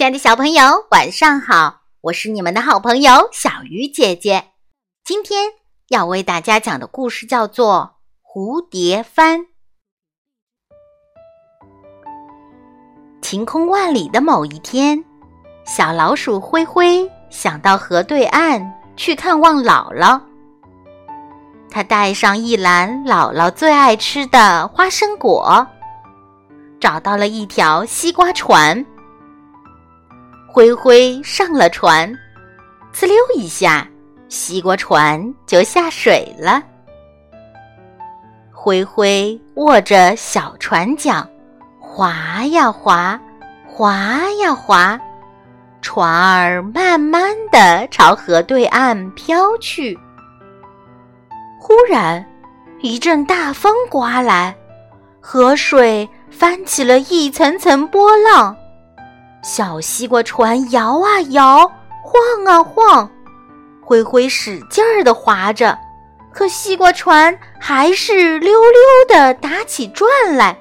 亲爱的小朋友，晚上好！我是你们的好朋友小鱼姐姐。今天要为大家讲的故事叫做《蝴蝶帆》。晴空万里的某一天，小老鼠灰灰想到河对岸去看望姥姥。他带上一篮姥姥最爱吃的花生果，找到了一条西瓜船。灰灰上了船，呲溜一下，西瓜船就下水了。灰灰握着小船桨，划呀划，划呀划，船儿慢慢的朝河对岸飘去。忽然，一阵大风刮来，河水翻起了一层层波浪。小西瓜船摇啊摇，晃啊晃，灰灰使劲儿的划着，可西瓜船还是溜溜的打起转来。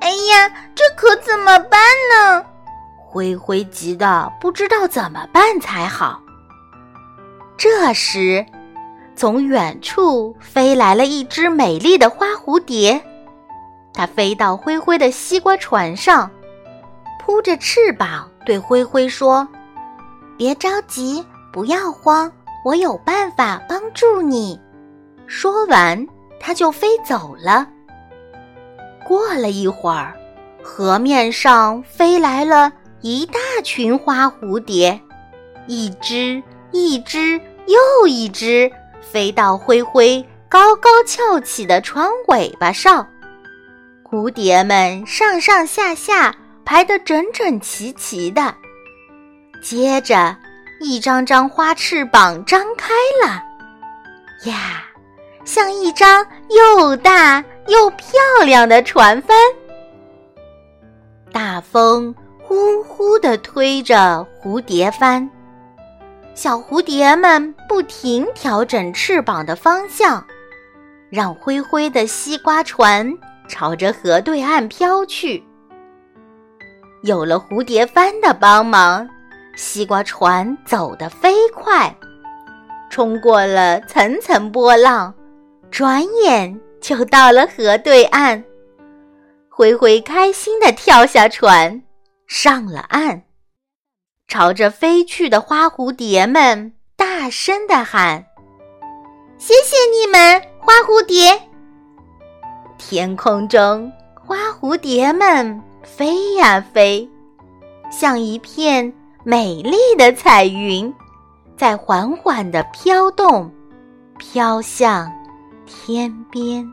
哎呀，这可怎么办呢？灰灰急得不知道怎么办才好。这时，从远处飞来了一只美丽的花蝴蝶，它飞到灰灰的西瓜船上。扑着翅膀对灰灰说：“别着急，不要慌，我有办法帮助你。”说完，它就飞走了。过了一会儿，河面上飞来了一大群花蝴蝶，一只一只又一只，飞到灰灰高高翘起的船尾巴上。蝴蝶们上上下下。排得整整齐齐的，接着一张张花翅膀张开了，呀，像一张又大又漂亮的船帆。大风呼呼地推着蝴蝶帆，小蝴蝶们不停调整翅膀的方向，让灰灰的西瓜船朝着河对岸飘去。有了蝴蝶帆的帮忙，西瓜船走得飞快，冲过了层层波浪，转眼就到了河对岸。灰灰开心地跳下船，上了岸，朝着飞去的花蝴蝶们大声地喊：“谢谢你们，花蝴蝶！”天空中，花蝴蝶们。飞呀飞，像一片美丽的彩云，在缓缓的飘动，飘向天边。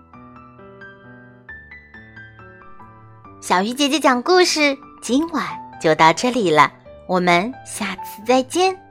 小鱼姐姐讲故事，今晚就到这里了，我们下次再见。